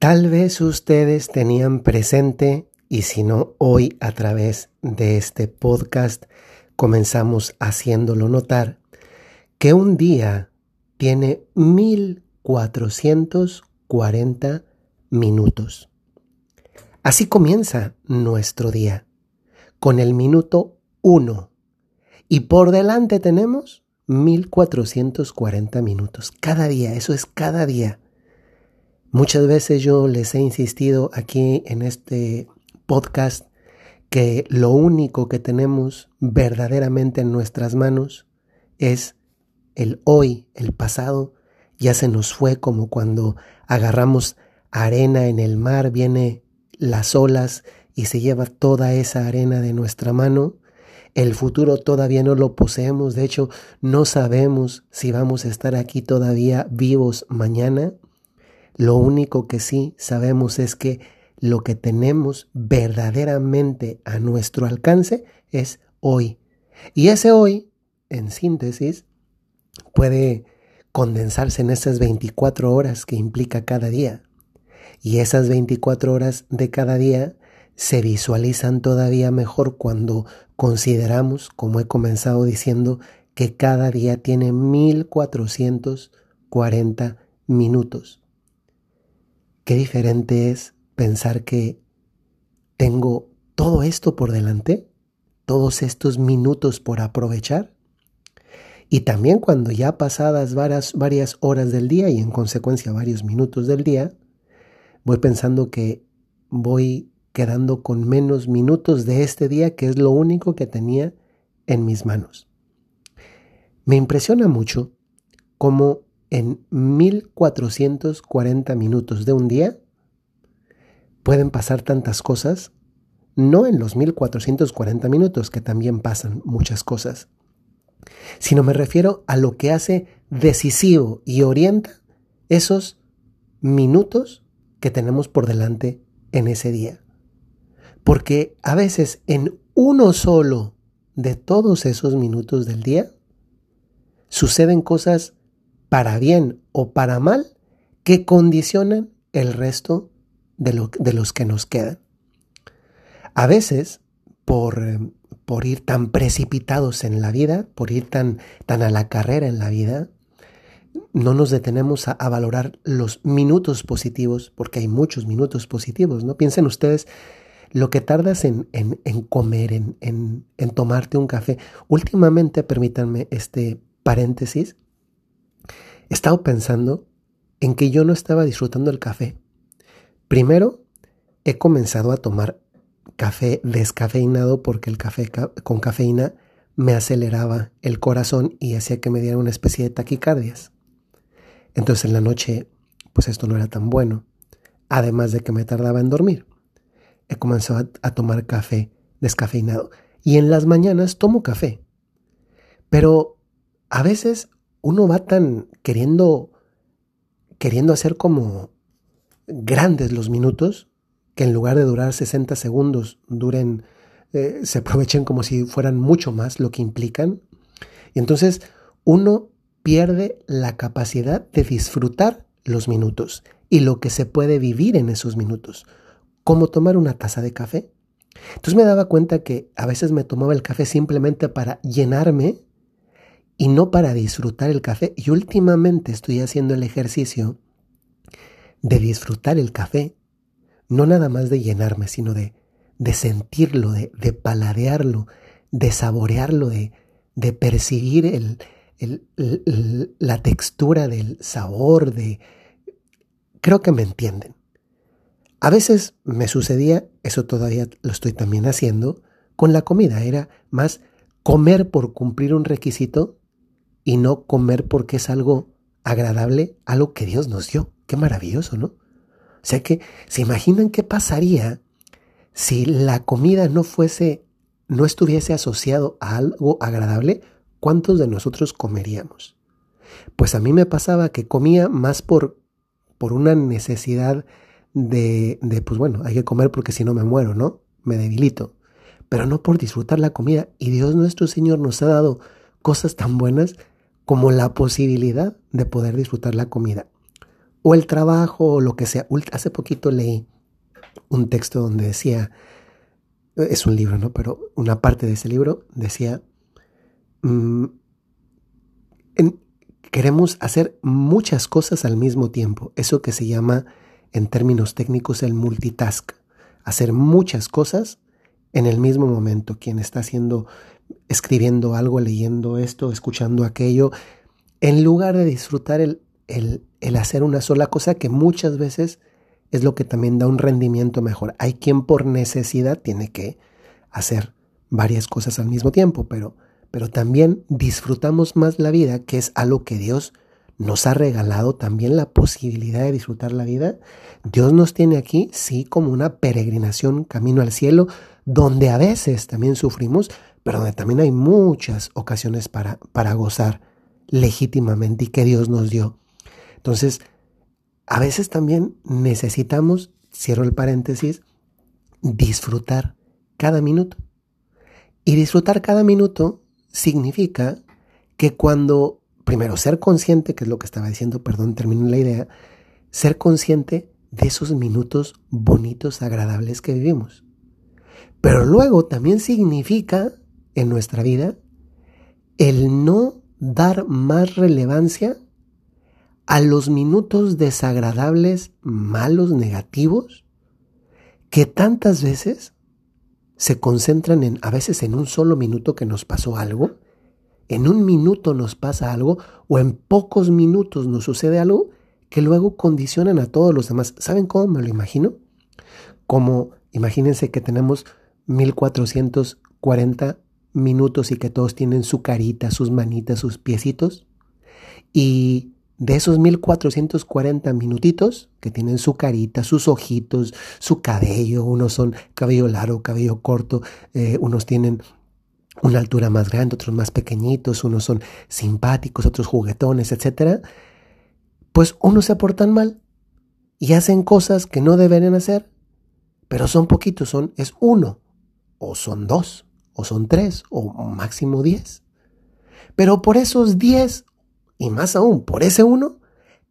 Tal vez ustedes tenían presente, y si no, hoy a través de este podcast comenzamos haciéndolo notar, que un día tiene 1440 minutos. Así comienza nuestro día, con el minuto 1. Y por delante tenemos 1440 minutos. Cada día, eso es cada día. Muchas veces yo les he insistido aquí en este podcast que lo único que tenemos verdaderamente en nuestras manos es el hoy, el pasado. Ya se nos fue como cuando agarramos arena en el mar, viene las olas y se lleva toda esa arena de nuestra mano. El futuro todavía no lo poseemos, de hecho no sabemos si vamos a estar aquí todavía vivos mañana. Lo único que sí sabemos es que lo que tenemos verdaderamente a nuestro alcance es hoy. Y ese hoy, en síntesis, puede condensarse en esas 24 horas que implica cada día. Y esas 24 horas de cada día se visualizan todavía mejor cuando consideramos, como he comenzado diciendo, que cada día tiene 1440 minutos. Qué diferente es pensar que tengo todo esto por delante, todos estos minutos por aprovechar. Y también cuando ya pasadas varias, varias horas del día y en consecuencia varios minutos del día, voy pensando que voy quedando con menos minutos de este día, que es lo único que tenía en mis manos. Me impresiona mucho cómo en 1440 minutos de un día pueden pasar tantas cosas, no en los 1440 minutos, que también pasan muchas cosas, sino me refiero a lo que hace decisivo y orienta esos minutos que tenemos por delante en ese día. Porque a veces en uno solo de todos esos minutos del día suceden cosas para bien o para mal que condicionan el resto de, de los que nos quedan. A veces, por, por, ir tan precipitados en la vida, por ir tan, tan a la carrera en la vida, no nos detenemos a, valorar los minutos positivos, porque hay muchos minutos positivos, ¿no? Piensen ustedes lo que tardas en, en, en comer, en, en, tomarte un café. Últimamente, permítanme este paréntesis, He estado pensando en que yo no estaba disfrutando el café. Primero, he comenzado a tomar café descafeinado porque el café con cafeína me aceleraba el corazón y hacía que me diera una especie de taquicardias. Entonces en la noche, pues esto no era tan bueno, además de que me tardaba en dormir. He comenzado a, a tomar café descafeinado y en las mañanas tomo café. Pero a veces uno va tan queriendo, queriendo hacer como grandes los minutos, que en lugar de durar 60 segundos, duren, eh, se aprovechen como si fueran mucho más lo que implican. Y entonces uno pierde la capacidad de disfrutar los minutos y lo que se puede vivir en esos minutos, como tomar una taza de café. Entonces me daba cuenta que a veces me tomaba el café simplemente para llenarme y no para disfrutar el café. Y últimamente estoy haciendo el ejercicio de disfrutar el café, no nada más de llenarme, sino de, de sentirlo, de, de, paladearlo, de saborearlo, de, de percibir el, el, la textura del sabor, de... Creo que me entienden. A veces me sucedía, eso todavía lo estoy también haciendo, con la comida. Era más comer por cumplir un requisito y no comer porque es algo agradable, algo que Dios nos dio. Qué maravilloso, ¿no? O sea que, ¿se imaginan qué pasaría si la comida no fuese, no estuviese asociado a algo agradable? ¿Cuántos de nosotros comeríamos? Pues a mí me pasaba que comía más por, por una necesidad de, de, pues bueno, hay que comer porque si no me muero, ¿no? Me debilito. Pero no por disfrutar la comida. Y Dios nuestro Señor nos ha dado cosas tan buenas como la posibilidad de poder disfrutar la comida. o el trabajo o lo que sea. Hace poquito leí un texto donde decía, es un libro, ¿no? Pero una parte de ese libro decía, mm, queremos hacer muchas cosas al mismo tiempo. Eso que se llama en términos técnicos el multitask. Hacer muchas cosas en el mismo momento. Quien está haciendo, escribiendo algo, leyendo esto, escuchando aquello, en lugar de disfrutar el, el, el hacer una sola cosa que muchas veces es lo que también da un rendimiento mejor. Hay quien por necesidad tiene que hacer varias cosas al mismo tiempo, pero, pero también disfrutamos más la vida, que es algo que Dios nos ha regalado también la posibilidad de disfrutar la vida. Dios nos tiene aquí, sí, como una peregrinación camino al cielo, donde a veces también sufrimos, pero donde también hay muchas ocasiones para, para gozar legítimamente y que Dios nos dio. Entonces, a veces también necesitamos, cierro el paréntesis, disfrutar cada minuto. Y disfrutar cada minuto significa que cuando, primero, ser consciente, que es lo que estaba diciendo, perdón, termino la idea, ser consciente de esos minutos bonitos, agradables que vivimos. Pero luego también significa en nuestra vida el no dar más relevancia a los minutos desagradables, malos, negativos, que tantas veces se concentran en, a veces en un solo minuto que nos pasó algo, en un minuto nos pasa algo, o en pocos minutos nos sucede algo que luego condicionan a todos los demás. ¿Saben cómo me lo imagino? Como, imagínense que tenemos 1440 minutos y que todos tienen su carita, sus manitas, sus piecitos. Y de esos 1440 minutitos que tienen su carita, sus ojitos, su cabello, unos son cabello largo, cabello corto, eh, unos tienen una altura más grande, otros más pequeñitos, unos son simpáticos, otros juguetones, etc. Pues unos se portan mal y hacen cosas que no deberían hacer, pero son poquitos, son, es uno, o son dos, o son tres, o máximo diez. Pero por esos diez y más aún, por ese uno,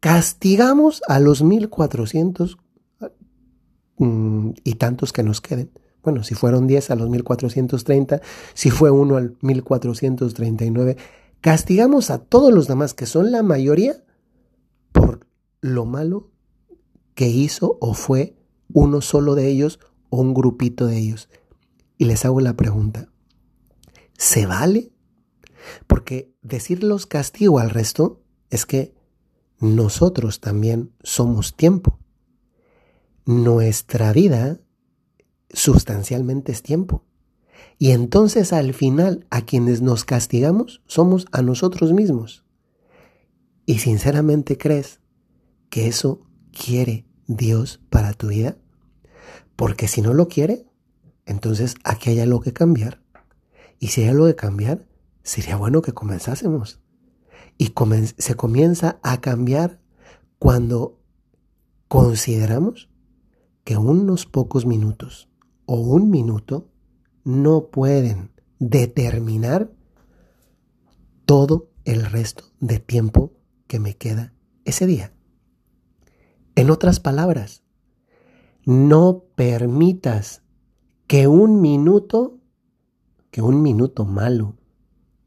castigamos a los 1400 mm, y tantos que nos queden. Bueno, si fueron 10 a los 1430, si fue uno al 1439, castigamos a todos los demás, que son la mayoría, por lo malo que hizo o fue uno solo de ellos o un grupito de ellos. Y les hago la pregunta, ¿se vale porque decir los castigo al resto es que nosotros también somos tiempo. Nuestra vida sustancialmente es tiempo. Y entonces al final a quienes nos castigamos somos a nosotros mismos. ¿Y sinceramente crees que eso quiere Dios para tu vida? Porque si no lo quiere, entonces aquí hay algo que cambiar. Y si hay algo que cambiar, sería bueno que comenzásemos. Y se comienza a cambiar cuando consideramos que unos pocos minutos o un minuto no pueden determinar todo el resto de tiempo que me queda ese día. En otras palabras, no permitas que un minuto, que un minuto malo,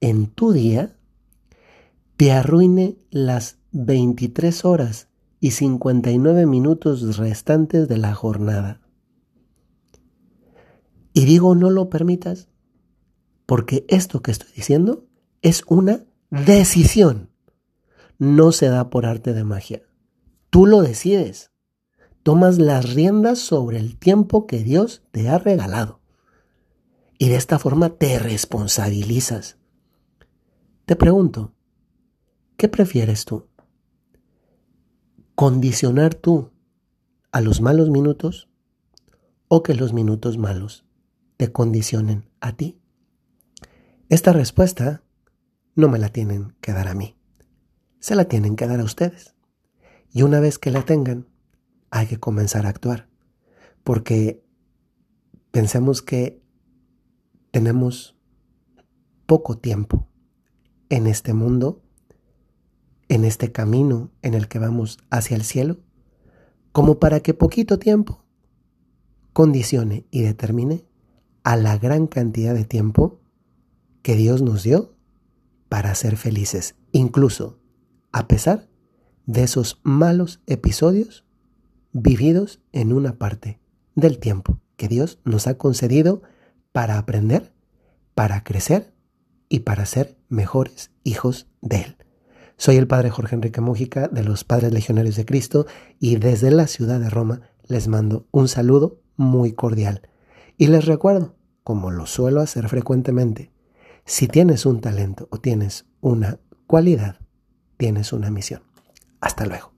en tu día te arruine las 23 horas y 59 minutos restantes de la jornada. Y digo no lo permitas porque esto que estoy diciendo es una decisión. No se da por arte de magia. Tú lo decides. Tomas las riendas sobre el tiempo que Dios te ha regalado. Y de esta forma te responsabilizas. Te pregunto, ¿qué prefieres tú? ¿Condicionar tú a los malos minutos o que los minutos malos te condicionen a ti? Esta respuesta no me la tienen que dar a mí, se la tienen que dar a ustedes. Y una vez que la tengan, hay que comenzar a actuar, porque pensemos que tenemos poco tiempo en este mundo en este camino en el que vamos hacia el cielo, como para que poquito tiempo condicione y determine a la gran cantidad de tiempo que Dios nos dio para ser felices, incluso a pesar de esos malos episodios vividos en una parte del tiempo que Dios nos ha concedido para aprender, para crecer y para ser mejores hijos de Él. Soy el Padre Jorge Enrique Mújica de los Padres Legionarios de Cristo y desde la ciudad de Roma les mando un saludo muy cordial. Y les recuerdo, como lo suelo hacer frecuentemente, si tienes un talento o tienes una cualidad, tienes una misión. Hasta luego.